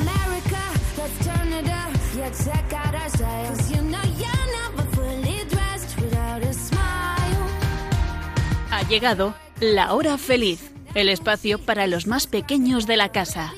America, let's turn it up. Yeah, check out our style. 'Cause you know you're never fully dressed without a smile. Ha llegado la hora feliz, el espacio para los más pequeños de la casa.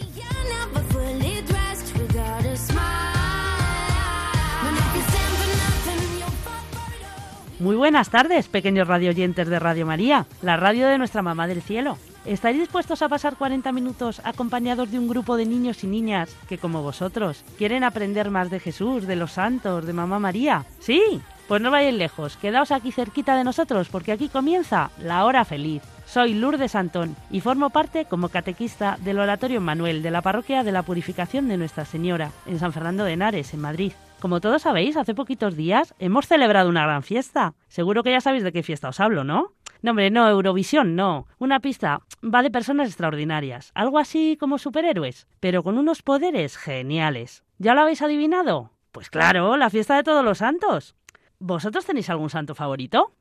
Muy buenas tardes, pequeños radioyentes de Radio María, la radio de nuestra mamá del cielo. ¿Estáis dispuestos a pasar 40 minutos acompañados de un grupo de niños y niñas que, como vosotros, quieren aprender más de Jesús, de los santos, de Mamá María? ¿Sí? Pues no vayáis lejos, quedaos aquí cerquita de nosotros porque aquí comienza la hora feliz. Soy Lourdes Antón y formo parte como catequista del Oratorio Manuel de la Parroquia de la Purificación de Nuestra Señora en San Fernando de Henares, en Madrid. Como todos sabéis, hace poquitos días hemos celebrado una gran fiesta. Seguro que ya sabéis de qué fiesta os hablo, ¿no? No, hombre, no, Eurovisión, no. Una pista va de personas extraordinarias, algo así como superhéroes, pero con unos poderes geniales. ¿Ya lo habéis adivinado? Pues claro, la fiesta de todos los santos. ¿Vosotros tenéis algún santo favorito?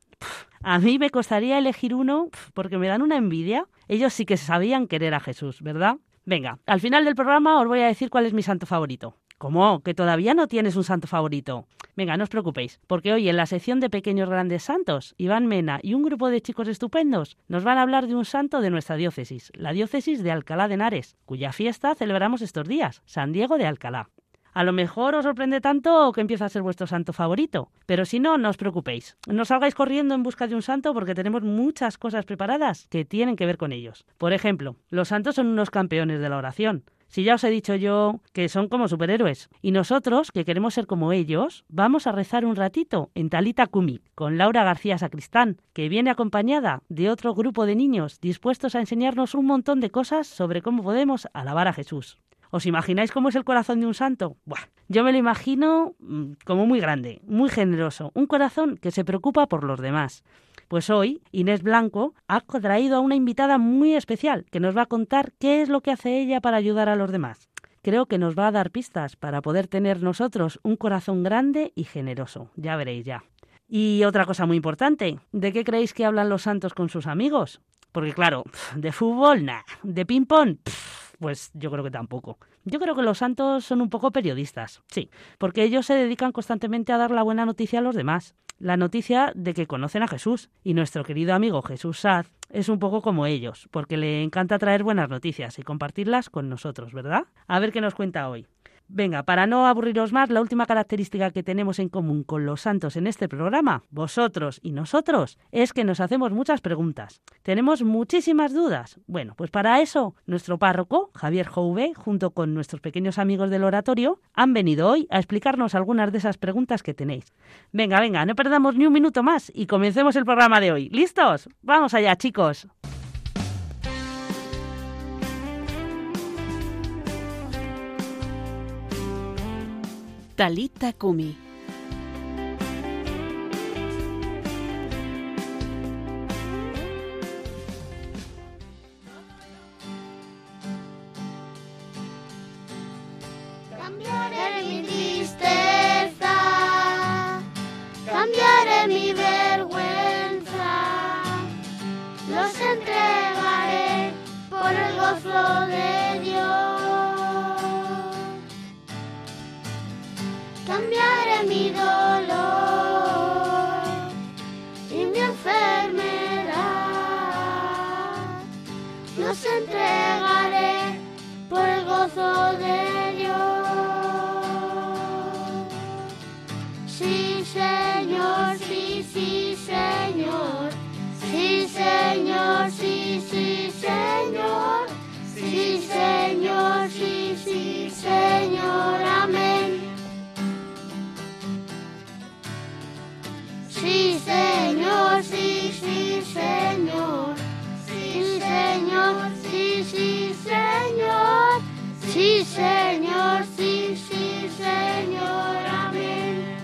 A mí me costaría elegir uno porque me dan una envidia. Ellos sí que sabían querer a Jesús, ¿verdad? Venga, al final del programa os voy a decir cuál es mi santo favorito. ¿Cómo? ¿Que todavía no tienes un santo favorito? Venga, no os preocupéis, porque hoy en la sección de Pequeños Grandes Santos, Iván Mena y un grupo de chicos estupendos nos van a hablar de un santo de nuestra diócesis, la diócesis de Alcalá de Henares, cuya fiesta celebramos estos días, San Diego de Alcalá. A lo mejor os sorprende tanto que empieza a ser vuestro santo favorito, pero si no, no os preocupéis. No salgáis corriendo en busca de un santo porque tenemos muchas cosas preparadas que tienen que ver con ellos. Por ejemplo, los santos son unos campeones de la oración. Si ya os he dicho yo que son como superhéroes. Y nosotros, que queremos ser como ellos, vamos a rezar un ratito en Talita Kumi con Laura García Sacristán, que viene acompañada de otro grupo de niños dispuestos a enseñarnos un montón de cosas sobre cómo podemos alabar a Jesús. ¿Os imagináis cómo es el corazón de un santo? Buah, yo me lo imagino mm, como muy grande, muy generoso, un corazón que se preocupa por los demás. Pues hoy Inés Blanco ha traído a una invitada muy especial que nos va a contar qué es lo que hace ella para ayudar a los demás. Creo que nos va a dar pistas para poder tener nosotros un corazón grande y generoso. Ya veréis ya. Y otra cosa muy importante, ¿de qué creéis que hablan los santos con sus amigos? Porque claro, de fútbol, nada, de ping-pong, pues yo creo que tampoco. Yo creo que los santos son un poco periodistas, sí, porque ellos se dedican constantemente a dar la buena noticia a los demás, la noticia de que conocen a Jesús. Y nuestro querido amigo Jesús Saz es un poco como ellos, porque le encanta traer buenas noticias y compartirlas con nosotros, ¿verdad? A ver qué nos cuenta hoy. Venga, para no aburriros más, la última característica que tenemos en común con los santos en este programa, vosotros y nosotros, es que nos hacemos muchas preguntas. Tenemos muchísimas dudas. Bueno, pues para eso, nuestro párroco, Javier Jouve, junto con nuestros pequeños amigos del oratorio, han venido hoy a explicarnos algunas de esas preguntas que tenéis. Venga, venga, no perdamos ni un minuto más y comencemos el programa de hoy. ¿Listos? Vamos allá, chicos. Talita Kumi. Cambiaré mi tristeza, cambiaré mi vergüenza, los entregaré por el gozo de mi dolor y mi enfermedad, los entregaré por el gozo de Dios. Sí, Señor, sí, sí, Señor. Sí, Señor, sí, sí, Señor. Sí, Señor, sí, sí, Señor. Señor, sí, sí, Señor. Amén.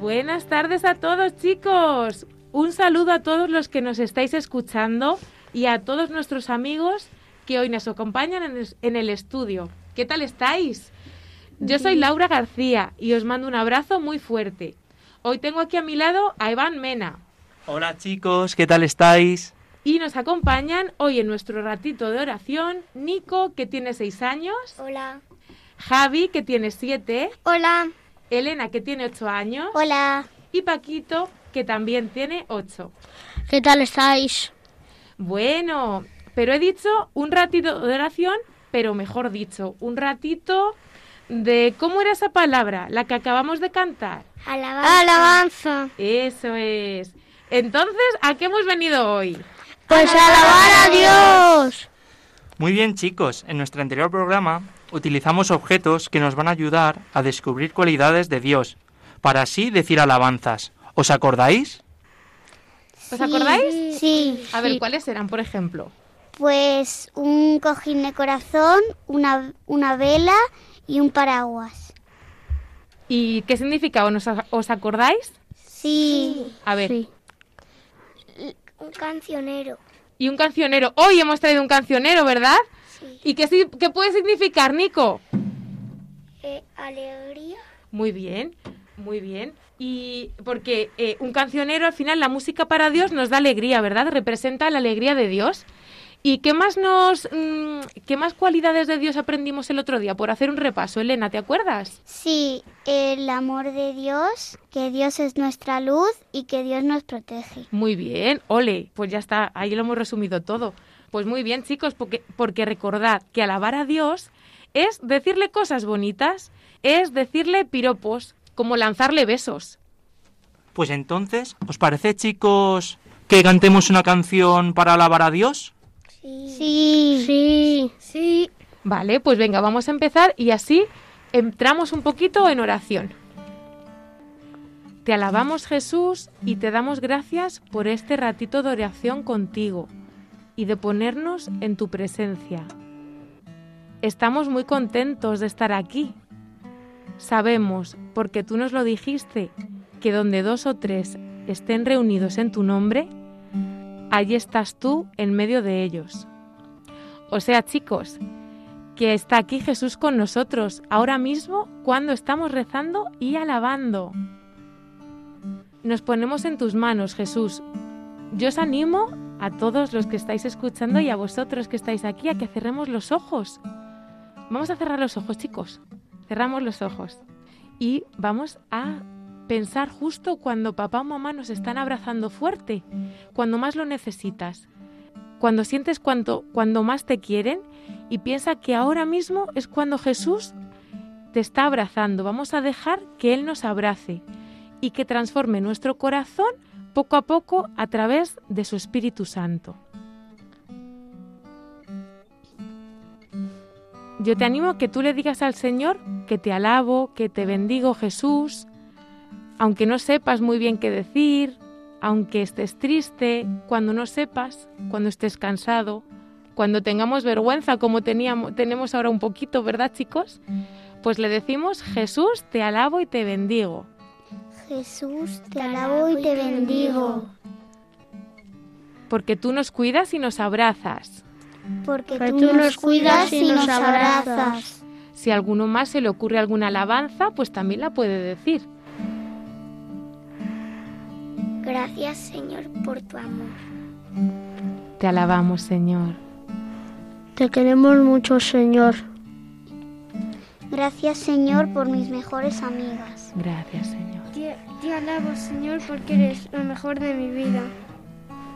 Buenas tardes a todos chicos. Un saludo a todos los que nos estáis escuchando y a todos nuestros amigos que hoy nos acompañan en el estudio. ¿Qué tal estáis? Yo soy Laura García y os mando un abrazo muy fuerte. Hoy tengo aquí a mi lado a Iván Mena Hola chicos, ¿qué tal estáis? Y nos acompañan hoy en nuestro ratito de oración Nico, que tiene seis años, Hola. Javi, que tiene siete, Hola. Elena, que tiene ocho años, Hola. y Paquito, que también tiene ocho. ¿Qué tal estáis? Bueno, pero he dicho un ratito de oración, pero mejor dicho, un ratito de cómo era esa palabra, la que acabamos de cantar. Alabanza. Alabanza. Eso es. Entonces, ¿a qué hemos venido hoy? Pues alabar a Dios. Muy bien chicos, en nuestro anterior programa utilizamos objetos que nos van a ayudar a descubrir cualidades de Dios, para así decir alabanzas. ¿Os acordáis? ¿Os acordáis? Sí. A ver, ¿cuáles eran, por ejemplo? Pues un cojín de corazón, una, una vela y un paraguas. ¿Y qué significaba? ¿Os, os acordáis? Sí. A ver. Sí. Un cancionero. Y un cancionero. Hoy hemos traído un cancionero, ¿verdad? Sí. ¿Y qué, qué puede significar, Nico? Eh, alegría. Muy bien, muy bien. Y porque eh, un cancionero, al final, la música para Dios nos da alegría, ¿verdad? Representa la alegría de Dios. ¿Y qué más nos, mm, qué más cualidades de Dios aprendimos el otro día? Por hacer un repaso, Elena, ¿te acuerdas? Sí, el amor de Dios, que Dios es nuestra luz y que Dios nos protege. Muy bien, ole, pues ya está, ahí lo hemos resumido todo. Pues muy bien, chicos, porque, porque recordad que alabar a Dios es decirle cosas bonitas, es decirle piropos, como lanzarle besos. Pues entonces, ¿os parece chicos que cantemos una canción para alabar a Dios? Sí. Sí. Sí. Vale, pues venga, vamos a empezar y así entramos un poquito en oración. Te alabamos Jesús y te damos gracias por este ratito de oración contigo y de ponernos en tu presencia. Estamos muy contentos de estar aquí. Sabemos, porque tú nos lo dijiste, que donde dos o tres estén reunidos en tu nombre, allí estás tú en medio de ellos. O sea, chicos, que está aquí Jesús con nosotros ahora mismo cuando estamos rezando y alabando. Nos ponemos en tus manos, Jesús. Yo os animo a todos los que estáis escuchando y a vosotros que estáis aquí a que cerremos los ojos. Vamos a cerrar los ojos, chicos. Cerramos los ojos. Y vamos a pensar justo cuando papá o mamá nos están abrazando fuerte, cuando más lo necesitas, cuando sientes cuando, cuando más te quieren y piensa que ahora mismo es cuando Jesús te está abrazando. Vamos a dejar que Él nos abrace y que transforme nuestro corazón poco a poco a través de su Espíritu Santo. Yo te animo a que tú le digas al Señor que te alabo, que te bendigo Jesús, aunque no sepas muy bien qué decir, aunque estés triste, cuando no sepas, cuando estés cansado, cuando tengamos vergüenza como teníamos, tenemos ahora un poquito, ¿verdad chicos? Pues le decimos, Jesús, te alabo y te bendigo. Jesús, te alabo y te bendigo, Porque tú nos cuidas y nos abrazas. porque tú nos cuidas y nos abrazas. Si a alguno más se le ocurre alguna alabanza, pues también la puede decir. Gracias, Señor, por tu amor. Te alabamos, Señor. Te queremos mucho, Señor. Gracias, Señor, por mis mejores amigas. Gracias, Señor. Te, te alabo, Señor, porque eres lo mejor de mi vida.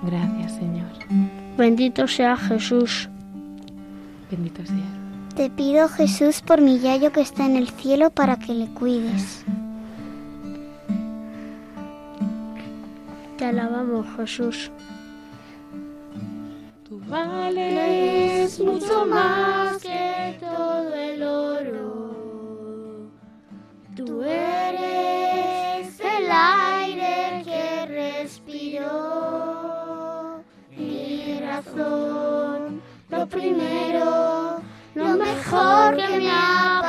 Gracias, Señor. Bendito sea Jesús. Bendito seas. Te pido, Jesús, por mi yayo que está en el cielo para que le cuides. Te alabamos, Jesús. Tú vales mucho más que todo el oro. Tú eres el aire que respiro. Mi razón, lo primero, lo mejor que me ha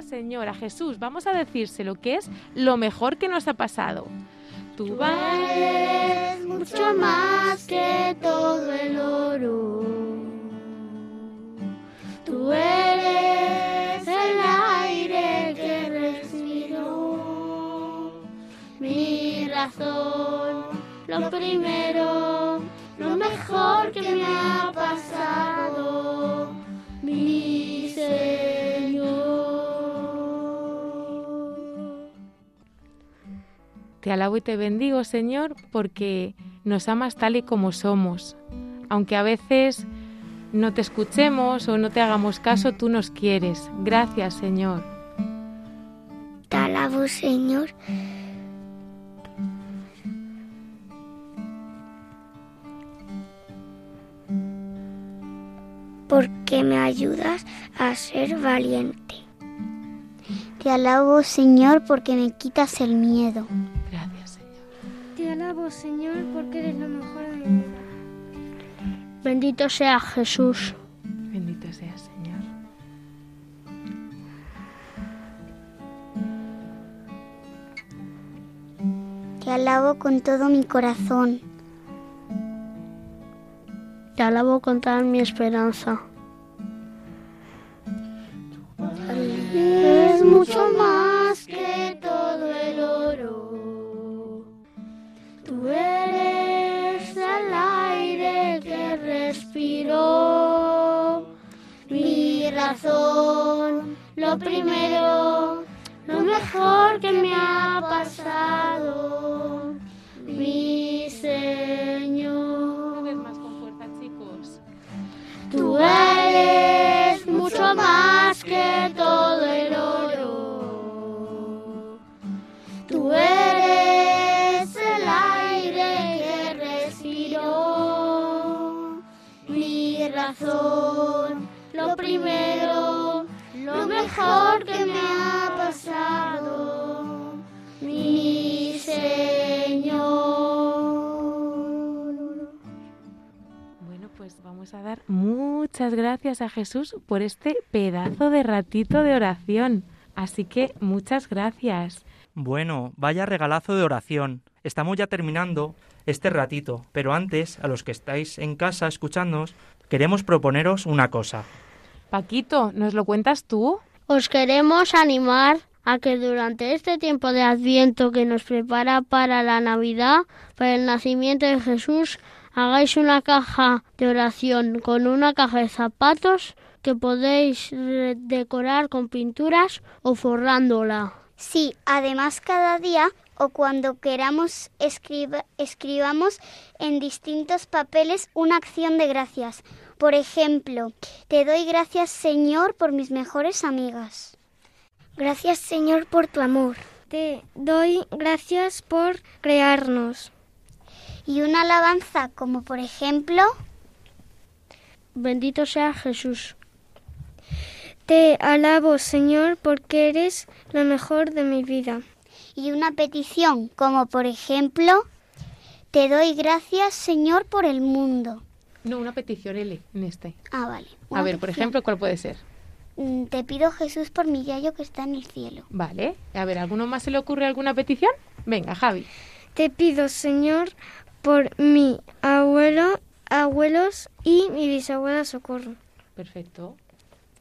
Señor, a Jesús. Vamos a decírselo, que es lo mejor que nos ha pasado. Tú vales mucho más que todo el oro. Tú eres el aire que respiro. razón, lo primero, lo mejor que me ha pasado, mi Señor. Te alabo y te bendigo, Señor, porque nos amas tal y como somos. Aunque a veces no te escuchemos o no te hagamos caso, tú nos quieres. Gracias, Señor. Te alabo, Señor. Porque me ayudas a ser valiente. Te alabo, Señor, porque me quitas el miedo. Bendito sea Jesús. Bendito seas, Señor. Te alabo con todo mi corazón. Te alabo con toda mi esperanza. Lo primero, lo mejor que me ha pasado. Mi Señor. Una vez más con fuerza, chicos. Tú eres mucho más que todo el oro. Tú eres el aire que respiro. Mi razón, lo primero, lo mejor que me ha pasado. Mi Señor. Bueno, pues vamos a dar muchas gracias a Jesús por este pedazo de ratito de oración. Así que muchas gracias. Bueno, vaya regalazo de oración. Estamos ya terminando este ratito, pero antes, a los que estáis en casa escuchándonos, queremos proponeros una cosa. Paquito, ¿nos lo cuentas tú? Os queremos animar a que durante este tiempo de Adviento que nos prepara para la Navidad, para el nacimiento de Jesús, hagáis una caja de oración con una caja de zapatos que podéis decorar con pinturas o forrándola. Sí, además cada día o cuando queramos escriba- escribamos en distintos papeles una acción de gracias. Por ejemplo, te doy gracias Señor por mis mejores amigas. Gracias Señor por tu amor. Te doy gracias por crearnos. Y una alabanza como por ejemplo, Bendito sea Jesús. Te alabo, Señor, porque eres lo mejor de mi vida. y una petición como por ejemplo, te doy gracias Señor por el mundo. No, una petición L en este. Ah, vale. A ver, por ejemplo, ¿cuál puede ser? Mm, Te pido Jesús por mi yayo que está en el cielo. Vale. A ver, ¿alguno más se le ocurre alguna petición? Venga, Javi. Te pido, Señor, por mi abuelo, abuelos y mi bisabuela Socorro. Perfecto.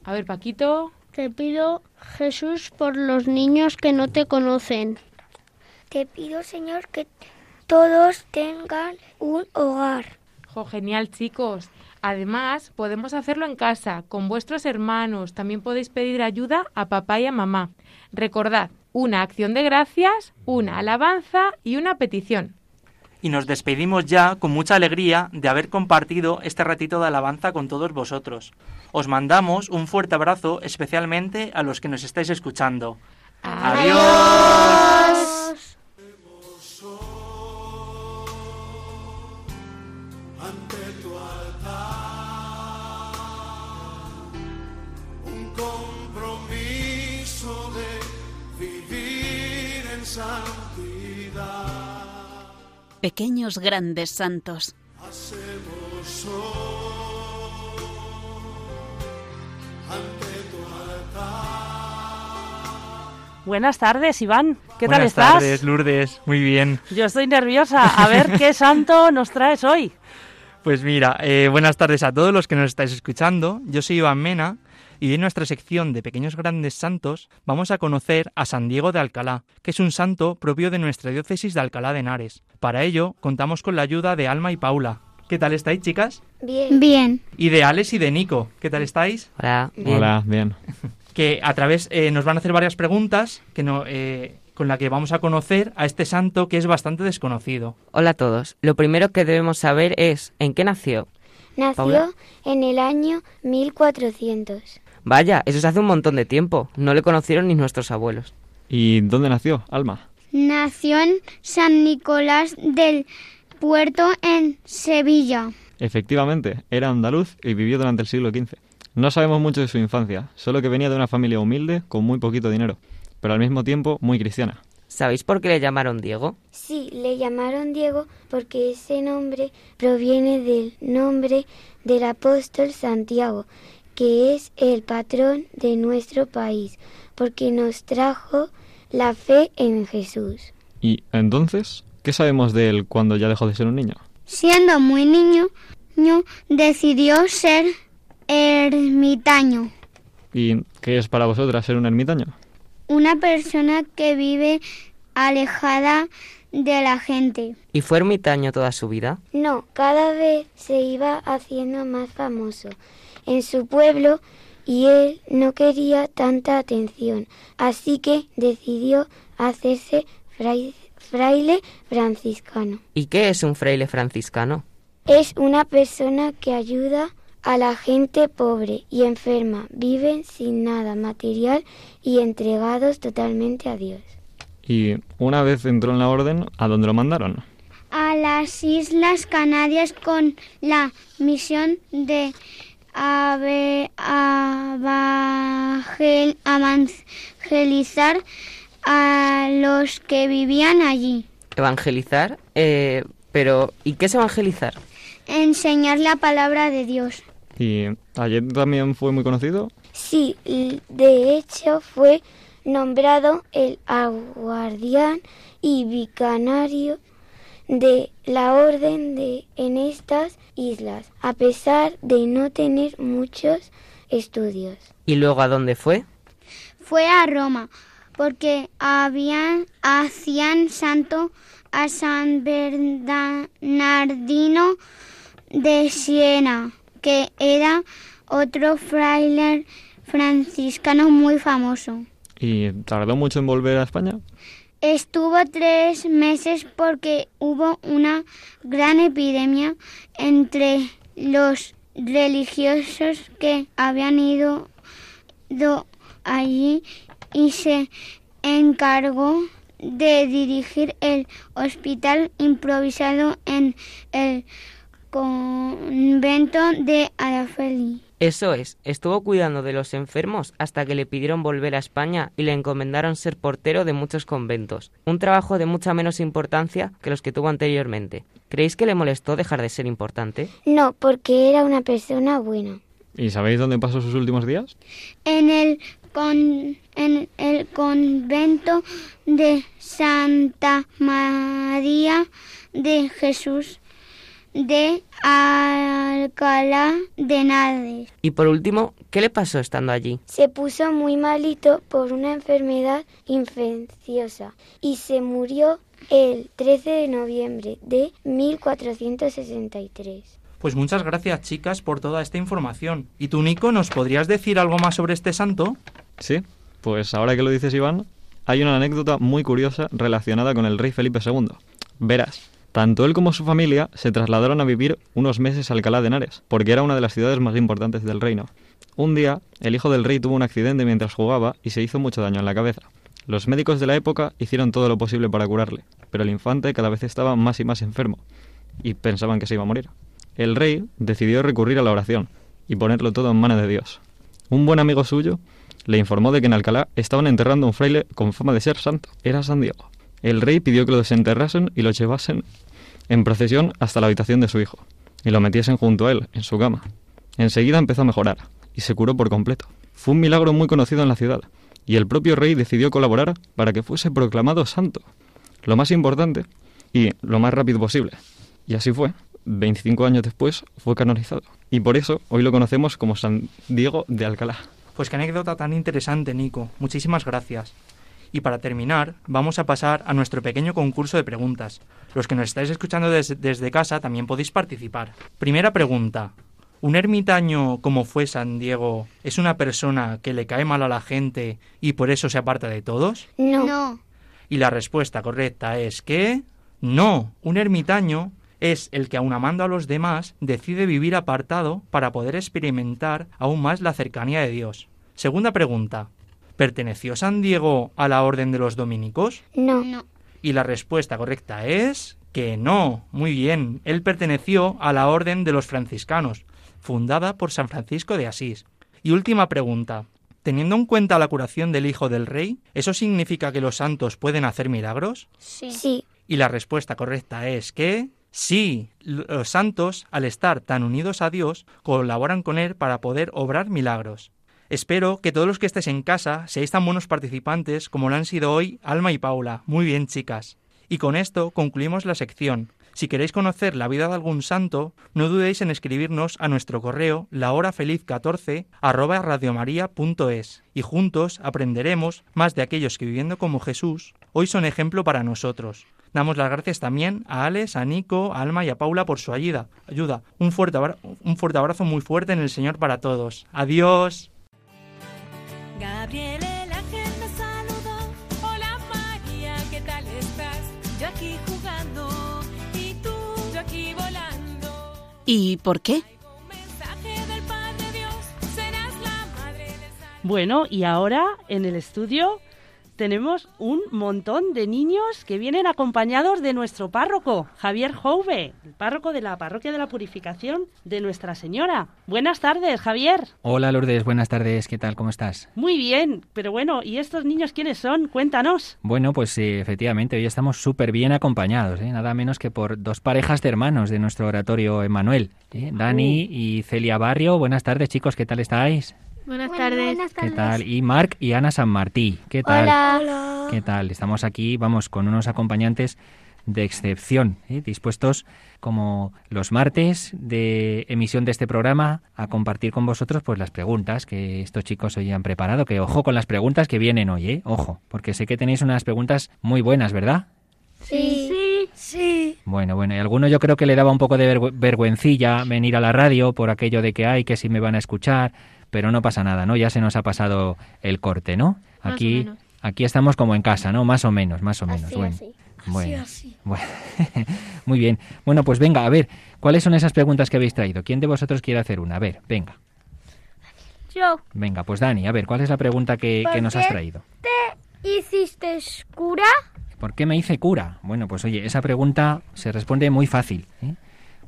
A ver, Paquito. Te pido, Jesús, por los niños que no te conocen. Te pido Señor que todos tengan un hogar. Jo, genial, chicos. Además, podemos hacerlo en casa, con vuestros hermanos. También podéis pedir ayuda a papá y a mamá. Recordad, una acción de gracias, una alabanza y una petición. Y nos despedimos ya con mucha alegría de haber compartido este ratito de alabanza con todos vosotros. Os mandamos un fuerte abrazo especialmente a los que nos estáis escuchando. Adiós. Pequeños grandes santos. Hacemos hoy ante tu altar. Buenas tardes, Iván. ¿Qué tal Buenas estás? tardes, Lourdes. Muy bien. Yo estoy nerviosa. A ver qué santo nos traes hoy. Pues mira, eh, buenas tardes a todos los que nos estáis escuchando. Yo soy Iván Mena y en nuestra sección de Pequeños Grandes Santos vamos a conocer a San Diego de Alcalá, que es un santo propio de nuestra diócesis de Alcalá de Henares. Para ello contamos con la ayuda de Alma y Paula. ¿Qué tal estáis, chicas? Bien. Bien. Y de Alex y de Nico. ¿Qué tal estáis? Hola, bien. Hola, bien. Que a través eh, nos van a hacer varias preguntas que no, eh, con la que vamos a conocer a este santo que es bastante desconocido. Hola a todos. Lo primero que debemos saber es ¿en qué nació? Nació Paula. en el año 1400. Vaya, eso es hace un montón de tiempo. No le conocieron ni nuestros abuelos. ¿Y dónde nació, Alma? Nació en San Nicolás del Puerto en Sevilla. Efectivamente, era andaluz y vivió durante el siglo XV. No sabemos mucho de su infancia, solo que venía de una familia humilde con muy poquito dinero, pero al mismo tiempo muy cristiana. ¿Sabéis por qué le llamaron Diego? Sí, le llamaron Diego porque ese nombre proviene del nombre del apóstol Santiago, que es el patrón de nuestro país, porque nos trajo la fe en Jesús. ¿Y entonces qué sabemos de él cuando ya dejó de ser un niño? Siendo muy niño, decidió ser ermitaño. ¿Y qué es para vosotras ser un ermitaño? Una persona que vive alejada de la gente. ¿Y fue ermitaño toda su vida? No, cada vez se iba haciendo más famoso en su pueblo y él no quería tanta atención, así que decidió hacerse frai- fraile franciscano. ¿Y qué es un fraile franciscano? Es una persona que ayuda a la gente pobre y enferma, viven sin nada material y entregados totalmente a Dios. Y una vez entró en la orden, ¿a dónde lo mandaron? A las Islas Canarias con la misión de ave- abagel- evangelizar a los que vivían allí. ¿Evangelizar? Eh, pero, ¿y qué es evangelizar? Enseñar la palabra de Dios. ¿Y ayer también fue muy conocido? Sí, de hecho fue nombrado el guardián y vicanario de la orden de en estas islas, a pesar de no tener muchos estudios. ¿Y luego a dónde fue? Fue a Roma porque habían hacían santo a San Bernardino de Siena, que era otro fraile franciscano muy famoso. ¿Y tardó mucho en volver a España? Estuvo tres meses porque hubo una gran epidemia entre los religiosos que habían ido do- allí y se encargó de dirigir el hospital improvisado en el convento de Arafeli. Eso es, estuvo cuidando de los enfermos hasta que le pidieron volver a España y le encomendaron ser portero de muchos conventos, un trabajo de mucha menos importancia que los que tuvo anteriormente. ¿Creéis que le molestó dejar de ser importante? No, porque era una persona buena. ¿Y sabéis dónde pasó sus últimos días? En el, con- en el convento de Santa María de Jesús de Alcalá de Henares. Y por último, ¿qué le pasó estando allí? Se puso muy malito por una enfermedad infecciosa y se murió el 13 de noviembre de 1463. Pues muchas gracias, chicas, por toda esta información. ¿Y tú, Nico, nos podrías decir algo más sobre este santo? Sí, pues ahora que lo dices Iván, hay una anécdota muy curiosa relacionada con el rey Felipe II. Verás, tanto él como su familia se trasladaron a vivir unos meses a Alcalá de Henares, porque era una de las ciudades más importantes del reino. Un día, el hijo del rey tuvo un accidente mientras jugaba y se hizo mucho daño en la cabeza. Los médicos de la época hicieron todo lo posible para curarle, pero el infante cada vez estaba más y más enfermo, y pensaban que se iba a morir. El rey decidió recurrir a la oración y ponerlo todo en manos de Dios. Un buen amigo suyo le informó de que en Alcalá estaban enterrando a un fraile con fama de ser santo. Era San Diego. El rey pidió que lo desenterrasen y lo llevasen en procesión hasta la habitación de su hijo, y lo metiesen junto a él, en su cama. Enseguida empezó a mejorar, y se curó por completo. Fue un milagro muy conocido en la ciudad, y el propio rey decidió colaborar para que fuese proclamado santo. Lo más importante, y lo más rápido posible. Y así fue. 25 años después fue canonizado. Y por eso hoy lo conocemos como San Diego de Alcalá. Pues qué anécdota tan interesante, Nico. Muchísimas gracias. Y para terminar, vamos a pasar a nuestro pequeño concurso de preguntas. Los que nos estáis escuchando des- desde casa también podéis participar. Primera pregunta. ¿Un ermitaño como fue San Diego es una persona que le cae mal a la gente y por eso se aparta de todos? No. No. Y la respuesta correcta es que no, un ermitaño es el que aun amando a los demás decide vivir apartado para poder experimentar aún más la cercanía de Dios. Segunda pregunta. ¿Perteneció San Diego a la orden de los dominicos? No. No. Y la respuesta correcta es que no. Muy bien, él perteneció a la orden de los franciscanos, fundada por San Francisco de Asís. Y última pregunta. Teniendo en cuenta la curación del Hijo del Rey, ¿eso significa que los santos pueden hacer milagros? Sí. Sí. Y la respuesta correcta es que sí, los santos, al estar tan unidos a Dios, colaboran con Él para poder obrar milagros. Espero que todos los que estéis en casa seáis tan buenos participantes como lo han sido hoy Alma y Paula. Muy bien, chicas. Y con esto concluimos la sección. Si queréis conocer la vida de algún santo, no dudéis en escribirnos a nuestro correo lahorafeliz14 arroba radiomaria.es y juntos aprenderemos más de aquellos que viviendo como Jesús hoy son ejemplo para nosotros. Damos las gracias también a Alex, a Nico, a Alma y a Paula por su ayuda. ayuda. Un, fuerte un fuerte abrazo muy fuerte en el Señor para todos. Adiós. Gabriel el ángel me saludó. Hola María, ¿qué tal estás? Yo aquí jugando y tú, yo aquí volando. ¿Y por qué? Bueno, y ahora en el estudio tenemos un montón de niños que vienen acompañados de nuestro párroco, Javier Jouve, el párroco de la Parroquia de la Purificación de Nuestra Señora. Buenas tardes, Javier. Hola Lourdes, buenas tardes, ¿qué tal? ¿Cómo estás? Muy bien, pero bueno, ¿y estos niños quiénes son? Cuéntanos. Bueno, pues sí, efectivamente, hoy estamos súper bien acompañados, ¿eh? nada menos que por dos parejas de hermanos de nuestro oratorio Emanuel, ¿eh? Dani y Celia Barrio. Buenas tardes chicos, ¿qué tal estáis? Buenas Bueno, tardes. buenas ¿Qué tal? Y Marc y Ana San Martí, ¿qué tal? Hola. ¿Qué tal? Estamos aquí, vamos, con unos acompañantes de excepción, ¿eh? dispuestos como los martes de emisión de este programa a compartir con vosotros pues las preguntas que estos chicos hoy han preparado, que ojo con las preguntas que vienen hoy, ¿eh? ojo, porque sé que tenéis unas preguntas muy buenas, ¿verdad? Sí. Sí. Sí. Bueno, bueno, y a alguno yo creo que le daba un poco de vergü- vergüencilla venir a la radio por aquello de que hay, que si me van a escuchar, pero no pasa nada, ¿no? Ya se nos ha pasado el corte, ¿no? Aquí, aquí estamos como en casa, ¿no? Más o menos, más o menos. Así, bueno, así. bueno, así. bueno. muy bien. Bueno, pues venga, a ver, ¿cuáles son esas preguntas que habéis traído? ¿Quién de vosotros quiere hacer una? A ver, venga, Yo. venga, pues Dani, a ver, ¿cuál es la pregunta que, que ¿Por nos has traído? ¿Hiciste cura? ¿Por qué me hice cura? Bueno, pues oye, esa pregunta se responde muy fácil, ¿eh?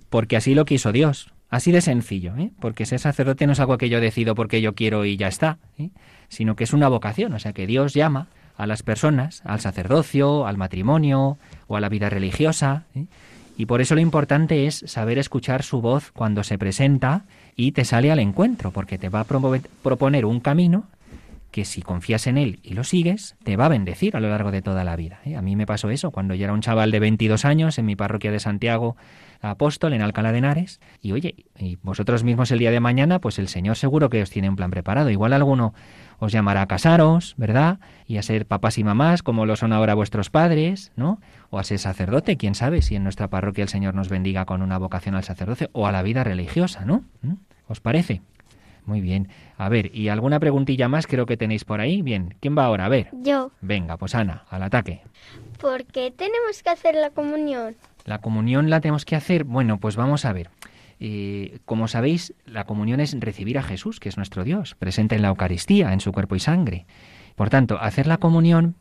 porque así lo quiso Dios. Así de sencillo, ¿eh? porque ser sacerdote no es algo que yo decido porque yo quiero y ya está, ¿eh? sino que es una vocación, o sea que Dios llama a las personas, al sacerdocio, al matrimonio o a la vida religiosa, ¿eh? y por eso lo importante es saber escuchar su voz cuando se presenta y te sale al encuentro, porque te va a proponer un camino que si confías en él y lo sigues, te va a bendecir a lo largo de toda la vida. ¿eh? A mí me pasó eso cuando yo era un chaval de 22 años en mi parroquia de Santiago Apóstol, en Alcalá de Henares, y oye, y vosotros mismos el día de mañana, pues el Señor seguro que os tiene un plan preparado. Igual alguno os llamará a casaros, ¿verdad? Y a ser papás y mamás, como lo son ahora vuestros padres, ¿no? O a ser sacerdote, quién sabe si en nuestra parroquia el Señor nos bendiga con una vocación al sacerdocio o a la vida religiosa, ¿no? ¿Mm? ¿Os parece? Muy bien. A ver, ¿y alguna preguntilla más creo que tenéis por ahí? Bien, ¿quién va ahora? A ver. Yo. Venga, pues Ana, al ataque. ¿Por qué tenemos que hacer la comunión? La comunión la tenemos que hacer, bueno, pues vamos a ver. Eh, como sabéis, la comunión es recibir a Jesús, que es nuestro Dios, presente en la Eucaristía, en su cuerpo y sangre. Por tanto, hacer la comunión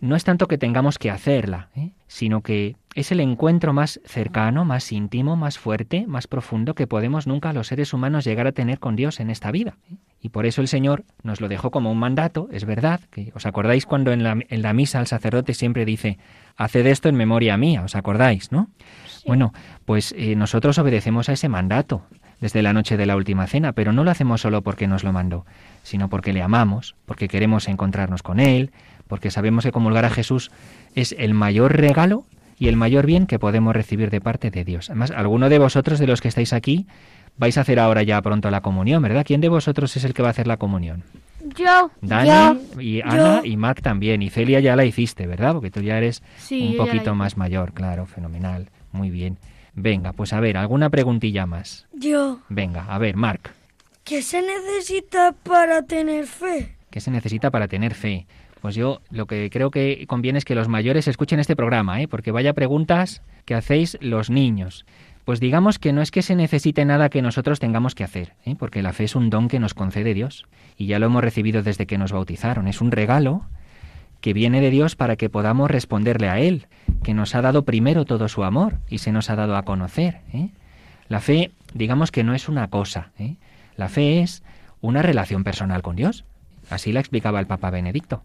no es tanto que tengamos que hacerla, ¿eh? sino que es el encuentro más cercano, más íntimo, más fuerte, más profundo que podemos nunca los seres humanos llegar a tener con Dios en esta vida. ¿eh? Y por eso el Señor nos lo dejó como un mandato, es verdad, que os acordáis cuando en la, en la misa el sacerdote siempre dice, haced esto en memoria mía, os acordáis, ¿no? Bueno, pues eh, nosotros obedecemos a ese mandato desde la noche de la última cena, pero no lo hacemos solo porque nos lo mandó, sino porque le amamos, porque queremos encontrarnos con Él, porque sabemos que comulgar a Jesús es el mayor regalo y el mayor bien que podemos recibir de parte de Dios. Además, alguno de vosotros, de los que estáis aquí, vais a hacer ahora ya pronto la comunión, ¿verdad? ¿Quién de vosotros es el que va a hacer la comunión? Yo. Dani y Ana Yo. y Marc también. Y Celia ya la hiciste, ¿verdad? Porque tú ya eres Sí, un yo poquito más mayor, claro, fenomenal. Muy bien. Venga, pues a ver, ¿alguna preguntilla más? Yo. Venga, a ver, Marc, ¿Qué se necesita para tener fe? ¿qué se necesita para tener fe? Pues yo lo que creo que conviene es que los mayores escuchen este programa, ¿eh? porque vaya preguntas que hacéis los niños. Pues digamos que no es que se necesite nada que nosotros tengamos que hacer, ¿eh? porque la fe es un don que nos concede Dios y ya lo hemos recibido desde que nos bautizaron. Es un regalo que viene de Dios para que podamos responderle a Él, que nos ha dado primero todo su amor y se nos ha dado a conocer. ¿eh? La fe, digamos que no es una cosa, ¿eh? la fe es una relación personal con Dios. Así la explicaba el Papa Benedicto.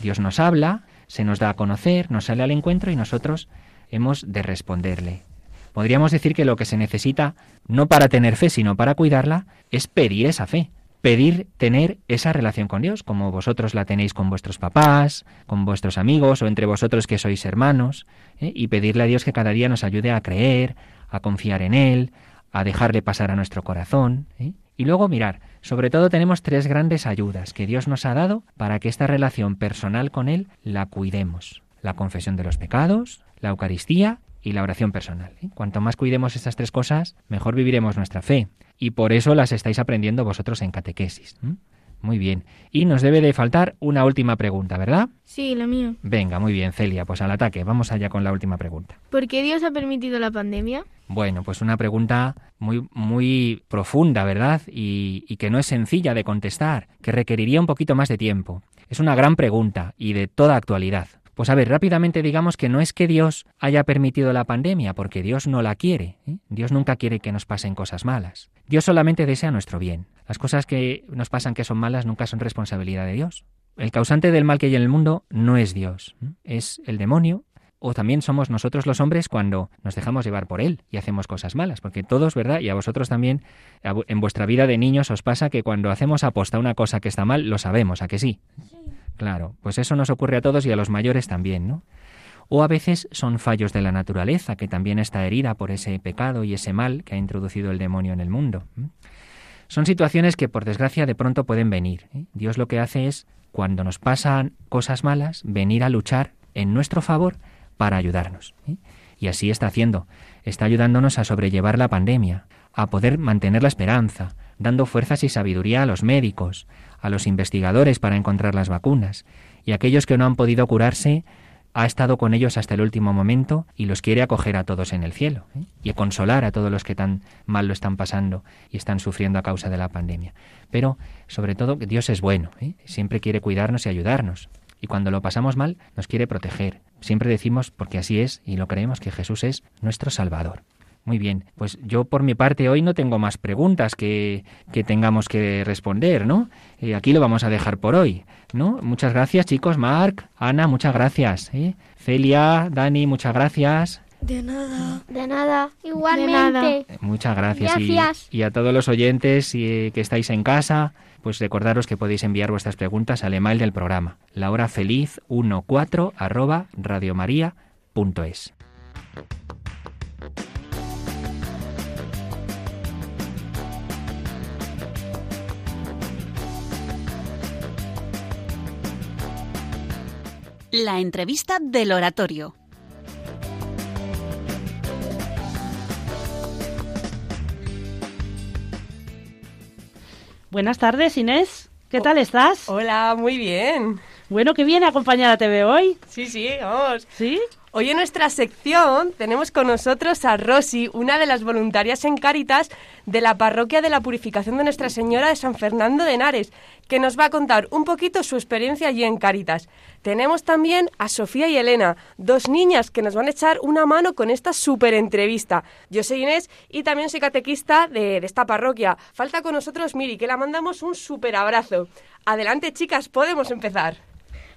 Dios nos habla, se nos da a conocer, nos sale al encuentro y nosotros hemos de responderle. Podríamos decir que lo que se necesita, no para tener fe, sino para cuidarla, es pedir esa fe, pedir tener esa relación con Dios, como vosotros la tenéis con vuestros papás, con vuestros amigos o entre vosotros que sois hermanos, ¿eh? y pedirle a Dios que cada día nos ayude a creer, a confiar en Él, a dejarle pasar a nuestro corazón. ¿eh? Y luego mirar, sobre todo tenemos tres grandes ayudas que Dios nos ha dado para que esta relación personal con Él la cuidemos. La confesión de los pecados, la Eucaristía y la oración personal. ¿eh? Cuanto más cuidemos estas tres cosas, mejor viviremos nuestra fe. Y por eso las estáis aprendiendo vosotros en catequesis. Muy bien. Y nos debe de faltar una última pregunta, ¿verdad? Sí, la mía. Venga, muy bien, Celia, pues al ataque. Vamos allá con la última pregunta. ¿Por qué Dios ha permitido la pandemia? Bueno, pues una pregunta muy, muy profunda, ¿verdad? Y, y que no es sencilla de contestar, que requeriría un poquito más de tiempo. Es una gran pregunta y de toda actualidad. Pues a ver, rápidamente digamos que no es que Dios haya permitido la pandemia, porque Dios no la quiere. ¿eh? Dios nunca quiere que nos pasen cosas malas. Dios solamente desea nuestro bien. Las cosas que nos pasan que son malas nunca son responsabilidad de Dios. El causante del mal que hay en el mundo no es Dios, ¿eh? es el demonio o también somos nosotros los hombres cuando nos dejamos llevar por él y hacemos cosas malas, porque todos, ¿verdad? Y a vosotros también, en vuestra vida de niños os pasa que cuando hacemos aposta una cosa que está mal, lo sabemos, ¿a que sí? Claro, pues eso nos ocurre a todos y a los mayores también, ¿no? O a veces son fallos de la naturaleza, que también está herida por ese pecado y ese mal que ha introducido el demonio en el mundo. Son situaciones que por desgracia de pronto pueden venir. ¿eh? Dios lo que hace es, cuando nos pasan cosas malas, venir a luchar en nuestro favor para ayudarnos. ¿eh? Y así está haciendo. Está ayudándonos a sobrellevar la pandemia, a poder mantener la esperanza, dando fuerzas y sabiduría a los médicos, a los investigadores para encontrar las vacunas, y aquellos que no han podido curarse, ha estado con ellos hasta el último momento y los quiere acoger a todos en el cielo ¿eh? y consolar a todos los que tan mal lo están pasando y están sufriendo a causa de la pandemia. Pero, sobre todo, que Dios es bueno, ¿eh? siempre quiere cuidarnos y ayudarnos. Y cuando lo pasamos mal, nos quiere proteger. Siempre decimos, porque así es, y lo creemos, que Jesús es nuestro Salvador. Muy bien, pues yo por mi parte hoy no tengo más preguntas que, que tengamos que responder, ¿no? Eh, aquí lo vamos a dejar por hoy, ¿no? Muchas gracias chicos, Marc, Ana, muchas gracias, ¿eh? Celia, Dani, muchas gracias. De nada. De nada. Igualmente. Muchas gracias. Y- Gracias. Y, a todos los oyentes y, que estáis en casa, pues recordaros que podéis enviar vuestras preguntas al email del programa, lahorafeliz14 arroba radiomaria.es. La entrevista del oratorio. Buenas tardes, Inés. ¿Qué tal estás? Hola, muy bien. Bueno, qué bien acompañada te veo hoy. Sí, sí, vamos. ¿Sí? Hoy en nuestra sección tenemos con nosotros a Rosy, una de las voluntarias en Cáritas de la Parroquia de la Purificación de Nuestra Señora de San Fernando de Henares, que nos va a contar un poquito su experiencia allí en Cáritas. Tenemos también a Sofía y Elena, dos niñas que nos van a echar una mano con esta súper entrevista. Yo soy Inés y también soy catequista de, de esta parroquia. Falta con nosotros Miri, que la mandamos un súper abrazo. Adelante, chicas, podemos empezar.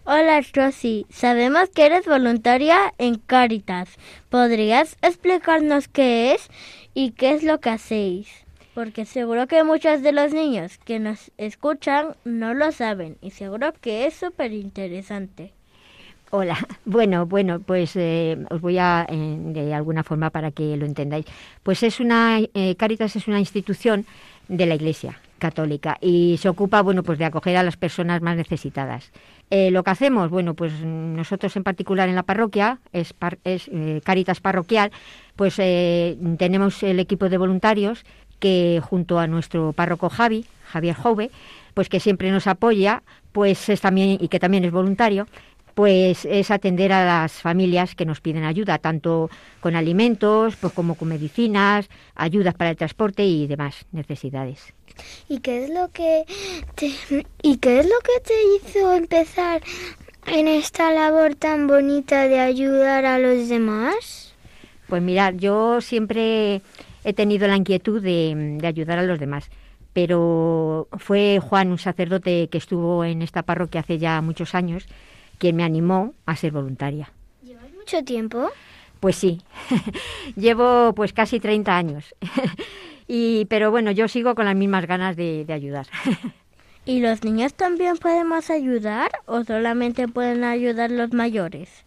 Hola Rosy, sabemos que eres voluntaria en Cáritas. ¿Podrías explicarnos qué es y qué es lo que hacéis? Porque seguro que muchos de los niños que nos escuchan no lo saben y seguro que es súper interesante. Hola, bueno, bueno, pues eh, os voy a, eh, de alguna forma para que lo entendáis. Pues es una, eh, Caritas es una institución de la Iglesia católica y se ocupa, bueno, pues de acoger a las personas más necesitadas. Eh, lo que hacemos, bueno, pues nosotros en particular en la parroquia, es, par- es eh, Caritas Parroquial, pues eh, tenemos el equipo de voluntarios que junto a nuestro párroco Javi, Javier Jove, pues que siempre nos apoya, pues es también y que también es voluntario, pues es atender a las familias que nos piden ayuda, tanto con alimentos, pues como con medicinas, ayudas para el transporte y demás necesidades. ¿Y qué es lo que te, y qué es lo que te hizo empezar en esta labor tan bonita de ayudar a los demás? Pues mirad, yo siempre he tenido la inquietud de, de ayudar a los demás, pero fue Juan, un sacerdote que estuvo en esta parroquia hace ya muchos años, quien me animó a ser voluntaria. ¿Llevas mucho tiempo? Pues sí, llevo pues casi 30 años. y, pero bueno, yo sigo con las mismas ganas de, de ayudar. ¿Y los niños también podemos ayudar o solamente pueden ayudar los mayores?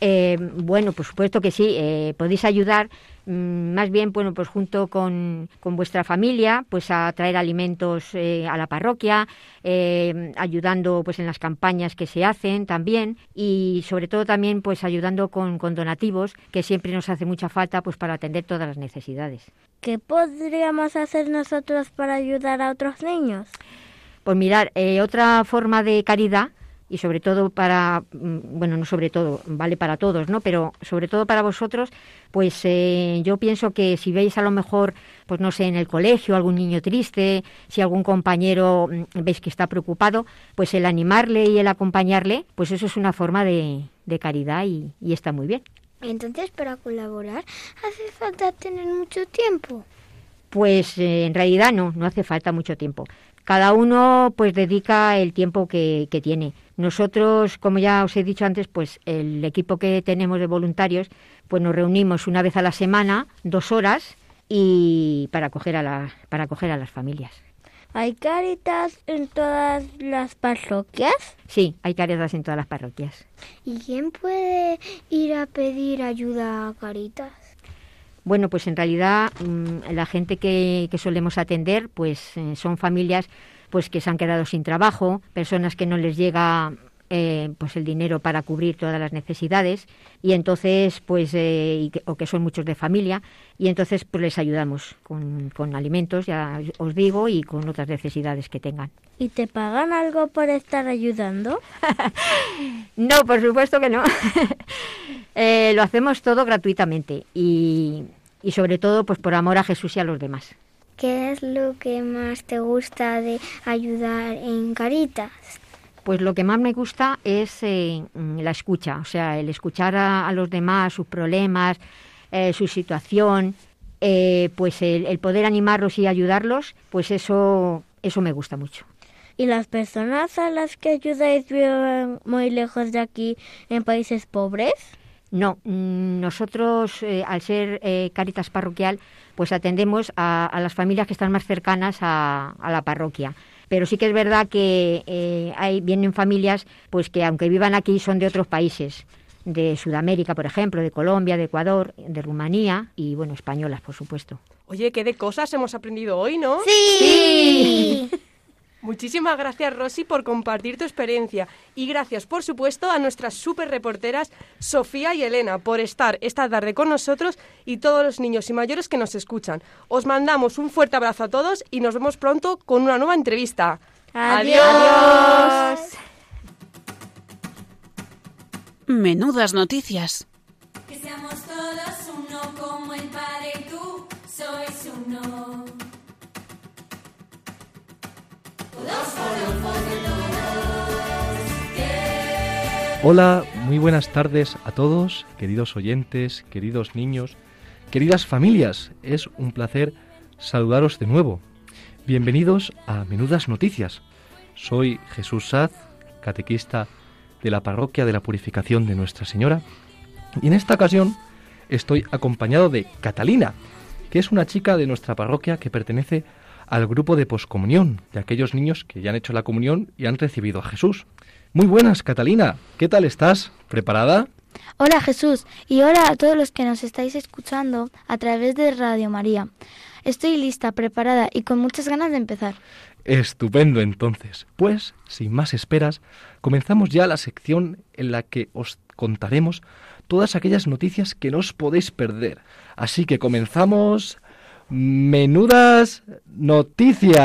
Eh, bueno, por supuesto que sí, eh, podéis ayudar más bien, bueno, pues junto con, con vuestra familia, pues a traer alimentos eh, a la parroquia, eh, ayudando pues en las campañas que se hacen también y sobre todo también pues ayudando con, con donativos, que siempre nos hace mucha falta pues para atender todas las necesidades. ¿Qué podríamos hacer nosotros para ayudar a otros niños? Pues mirar, eh, otra forma de caridad y sobre todo para, mm, bueno, no sobre todo, vale para todos, ¿no? Pero sobre todo para vosotros, pues eh, yo pienso que si veis a lo mejor, pues no sé, en el colegio algún niño triste, si algún compañero mm, veis que está preocupado, pues el animarle y el acompañarle, pues eso es una forma de, de caridad y, y está muy bien. Entonces, para colaborar, hace falta tener mucho tiempo. Pues eh, en realidad no, no hace falta mucho tiempo. Cada uno pues dedica el tiempo que, que tiene. Nosotros, como ya os he dicho antes, pues el equipo que tenemos de voluntarios, pues nos reunimos una vez a la semana, dos horas, y para acoger a, la, para acoger a las familias. ¿Hay caritas en todas las parroquias? Sí, hay caritas en todas las parroquias. ¿Y quién puede ir a pedir ayuda a Caritas? Bueno, pues en realidad mm, la gente que, que solemos atender, pues eh, son familias pues que se han quedado sin trabajo, personas que no les llega eh, pues el dinero para cubrir todas las necesidades y entonces pues eh, y que- o que son muchos de familia y entonces pues les ayudamos con, con alimentos ya os digo y con otras necesidades que tengan. ¿Y te pagan algo por estar ayudando? No, por supuesto que no. Eh, lo hacemos todo gratuitamente y, y sobre todo pues por amor a Jesús y a los demás. ¿Qué es lo que más te gusta de ayudar en Caritas? Pues lo que más me gusta es eh, mm, la escucha, o sea, el escuchar a, a los demás, sus problemas, eh, su situación, eh, pues el, el poder animarlos y ayudarlos, pues eso, eso me gusta mucho. ¿Y las personas a las que ayudáis viven muy lejos de aquí, en países pobres? No, mm, nosotros al ser Caritas Parroquial, pues atendemos a, a las familias que están más cercanas a, a la parroquia. Pero sí que es verdad que eh, hay, vienen familias pues que aunque vivan aquí son de otros países, de Sudamérica, por ejemplo, de Colombia, de Ecuador, de Rumanía y bueno, españolas, por supuesto. Oye, qué de cosas hemos aprendido hoy, ¿no? Sí. Muchísimas gracias, Rosy, por compartir tu experiencia. Y gracias, por supuesto, a nuestras super reporteras Sofía y Elena por estar esta tarde con nosotros y todos los niños y mayores que nos escuchan. Os mandamos un fuerte abrazo a todos y nos vemos pronto con una nueva entrevista. Adiós. Menudas noticias. Que seamos todos uno como el Padre y tú sois uno. Hola, muy buenas tardes a todos, queridos oyentes, queridos niños, queridas familias. Es un placer saludaros de nuevo. Bienvenidos a Menudas Noticias. Soy Jesús Saz, catequista de la Parroquia de la Purificación de Nuestra Señora. Y en esta ocasión estoy acompañado de Catalina, que es una chica de nuestra parroquia que pertenece al grupo de poscomunión, de aquellos niños que ya han hecho la comunión y han recibido a Jesús. Muy buenas, Catalina. ¿Qué tal estás? ¿Preparada? Hola Jesús y hola a todos los que nos estáis escuchando a través de Radio María. Estoy lista, preparada y con muchas ganas de empezar. Estupendo entonces. Pues, sin más esperas, comenzamos ya la sección en la que os contaremos todas aquellas noticias que no os podéis perder. Así que comenzamos Menudas noticias.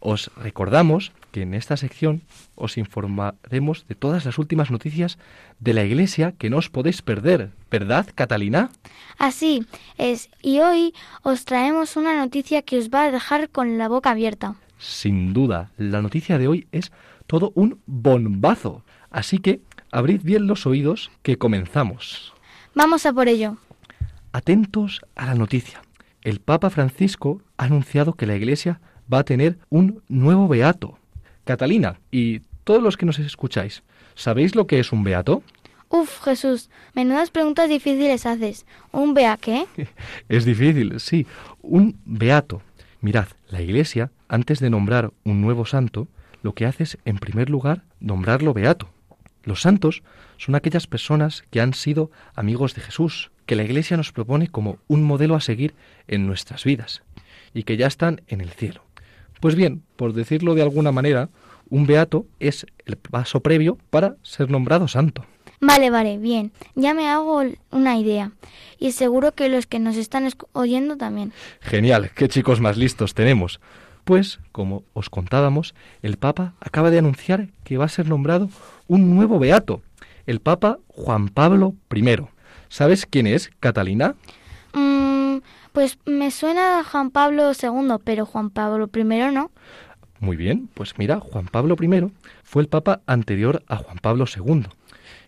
Os recordamos que en esta sección os informaremos de todas las últimas noticias de la Iglesia que no os podéis perder, ¿verdad, Catalina? Así es, y hoy os traemos una noticia que os va a dejar con la boca abierta. Sin duda, la noticia de hoy es todo un bombazo. Así que abrid bien los oídos que comenzamos. Vamos a por ello. Atentos a la noticia. El Papa Francisco ha anunciado que la Iglesia va a tener un nuevo beato. Catalina y todos los que nos escucháis, ¿sabéis lo que es un beato? Uf, Jesús, menudas preguntas difíciles haces. ¿Un bea qué? Es difícil, sí. Un beato. Mirad, la Iglesia, antes de nombrar un nuevo santo, lo que hace es, en primer lugar, nombrarlo beato. Los santos son aquellas personas que han sido amigos de Jesús, que la Iglesia nos propone como un modelo a seguir en nuestras vidas, y que ya están en el cielo. Pues bien, por decirlo de alguna manera, un beato es el paso previo para ser nombrado santo. Vale, vale, bien. Ya me hago una idea. Y seguro que los que nos están oyendo también. Genial, qué chicos más listos tenemos. Pues, como os contábamos, el Papa acaba de anunciar que va a ser nombrado un nuevo beato, el Papa Juan Pablo I. ¿Sabes quién es, Catalina? Mm, pues me suena Juan Pablo II, pero Juan Pablo I no. Muy bien, pues mira, Juan Pablo I fue el Papa anterior a Juan Pablo II.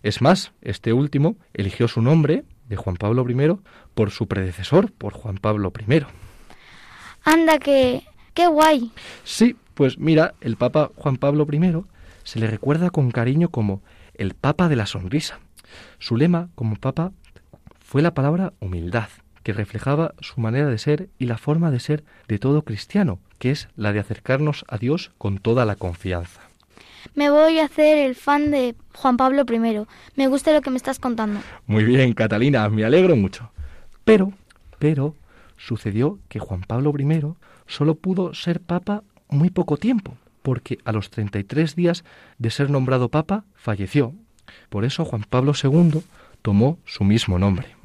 Es más, este último eligió su nombre de Juan Pablo I por su predecesor, por Juan Pablo I. Anda, que... ¡Qué guay! Sí, pues mira, el Papa Juan Pablo I se le recuerda con cariño como el Papa de la Sonrisa. Su lema como Papa fue la palabra humildad, que reflejaba su manera de ser y la forma de ser de todo cristiano, que es la de acercarnos a Dios con toda la confianza. Me voy a hacer el fan de Juan Pablo I. Me gusta lo que me estás contando. Muy bien, Catalina, me alegro mucho. Pero, pero, sucedió que Juan Pablo I solo pudo ser papa muy poco tiempo, porque a los 33 días de ser nombrado papa falleció. Por eso Juan Pablo II tomó su mismo nombre.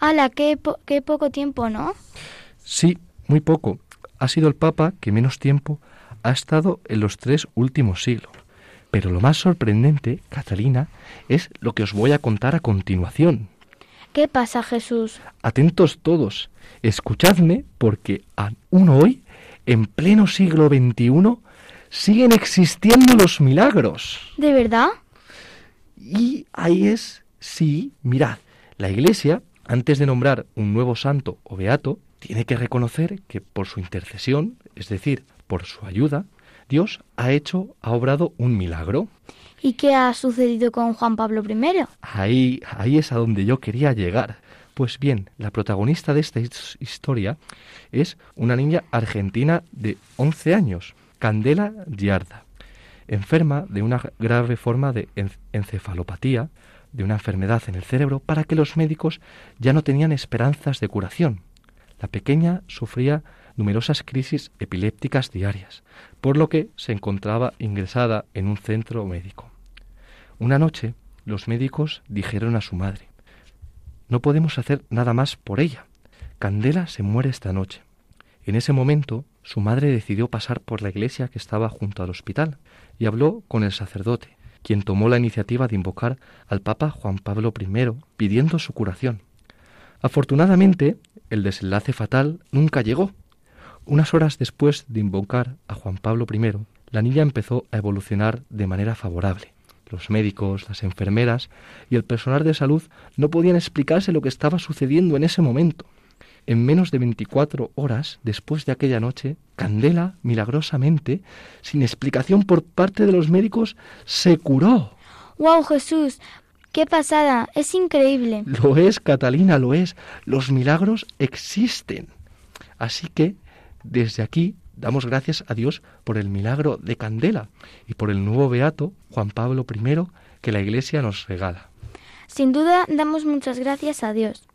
¡Hala, qué, po- qué poco tiempo, ¿no? Sí, muy poco. Ha sido el papa que menos tiempo ha estado en los tres últimos siglos. Pero lo más sorprendente, Catalina, es lo que os voy a contar a continuación. ¿Qué pasa, Jesús? Atentos todos, escuchadme porque aún hoy, en pleno siglo XXI, siguen existiendo los milagros. ¿De verdad? Y ahí es, sí, mirad, la Iglesia, antes de nombrar un nuevo santo o beato, tiene que reconocer que por su intercesión, es decir, por su ayuda, Dios ha hecho, ha obrado un milagro. ¿Y qué ha sucedido con Juan Pablo I? Ahí, ahí es a donde yo quería llegar. Pues bien, la protagonista de esta his- historia es una niña argentina de 11 años, Candela Giarda, enferma de una grave forma de en- encefalopatía, de una enfermedad en el cerebro, para que los médicos ya no tenían esperanzas de curación. La pequeña sufría numerosas crisis epilépticas diarias, por lo que se encontraba ingresada en un centro médico. Una noche, los médicos dijeron a su madre, no podemos hacer nada más por ella. Candela se muere esta noche. En ese momento, su madre decidió pasar por la iglesia que estaba junto al hospital y habló con el sacerdote, quien tomó la iniciativa de invocar al Papa Juan Pablo I pidiendo su curación. Afortunadamente, el desenlace fatal nunca llegó. Unas horas después de invocar a Juan Pablo I, la niña empezó a evolucionar de manera favorable. Los médicos, las enfermeras y el personal de salud no podían explicarse lo que estaba sucediendo en ese momento. En menos de 24 horas después de aquella noche, Candela, milagrosamente, sin explicación por parte de los médicos, se curó. ¡Wow, Jesús! ¡Qué pasada! Es increíble. Lo es, Catalina, lo es. Los milagros existen. Así que, desde aquí, damos gracias a Dios por el milagro de Candela y por el nuevo beato Juan Pablo I que la Iglesia nos regala. Sin duda, damos muchas gracias a Dios.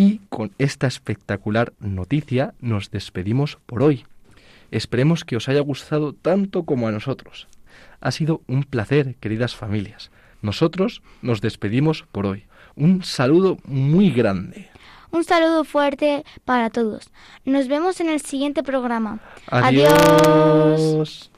Y con esta espectacular noticia nos despedimos por hoy. Esperemos que os haya gustado tanto como a nosotros. Ha sido un placer, queridas familias. Nosotros nos despedimos por hoy. Un saludo muy grande. Un saludo fuerte para todos. Nos vemos en el siguiente programa. Adiós.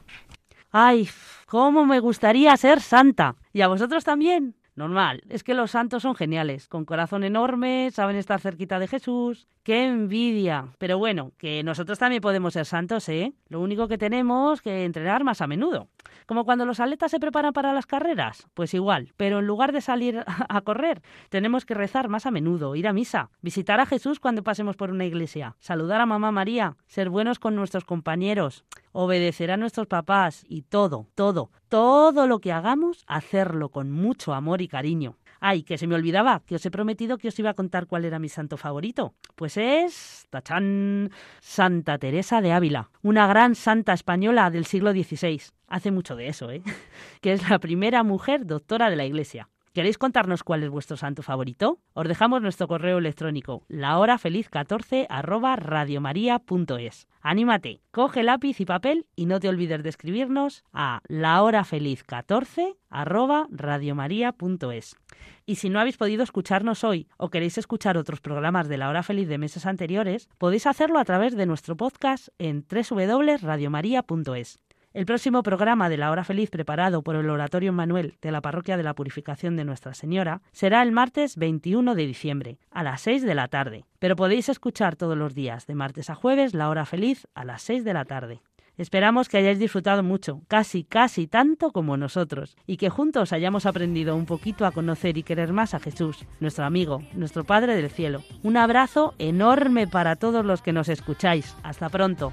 Ay, cómo me gustaría ser santa. ¿Y a vosotros también? Normal, es que los santos son geniales, con corazón enorme, saben estar cerquita de Jesús. ¡Qué envidia! Pero bueno, que nosotros también podemos ser santos, ¿eh? Lo único que tenemos que entrenar más a menudo. Como cuando los atletas se preparan para las carreras, pues igual, pero en lugar de salir a correr, tenemos que rezar más a menudo, ir a misa, visitar a Jesús cuando pasemos por una iglesia, saludar a mamá María, ser buenos con nuestros compañeros, obedecer a nuestros papás y todo, todo, todo lo que hagamos, hacerlo con mucho amor y cariño. Ay, que se me olvidaba, que os he prometido que os iba a contar cuál era mi santo favorito. Pues es, tachán, Santa Teresa de Ávila, una gran santa española del siglo XVI. Hace mucho de eso, ¿eh? Que es la primera mujer doctora de la Iglesia. ¿Queréis contarnos cuál es vuestro santo favorito? Os dejamos nuestro correo electrónico, lahorafeliz14 arroba. Anímate, coge lápiz y papel y no te olvides de escribirnos a lahorafeliz14 arroba. Y si no habéis podido escucharnos hoy o queréis escuchar otros programas de La Hora Feliz de meses anteriores, podéis hacerlo a través de nuestro podcast en www.radiomaria.es. El próximo programa de la Hora Feliz preparado por el Oratorio Manuel de la Parroquia de la Purificación de Nuestra Señora será el martes 21 de diciembre a las 6 de la tarde, pero podéis escuchar todos los días de martes a jueves la Hora Feliz a las 6 de la tarde. Esperamos que hayáis disfrutado mucho, casi, casi tanto como nosotros, y que juntos hayamos aprendido un poquito a conocer y querer más a Jesús, nuestro amigo, nuestro Padre del Cielo. Un abrazo enorme para todos los que nos escucháis. Hasta pronto.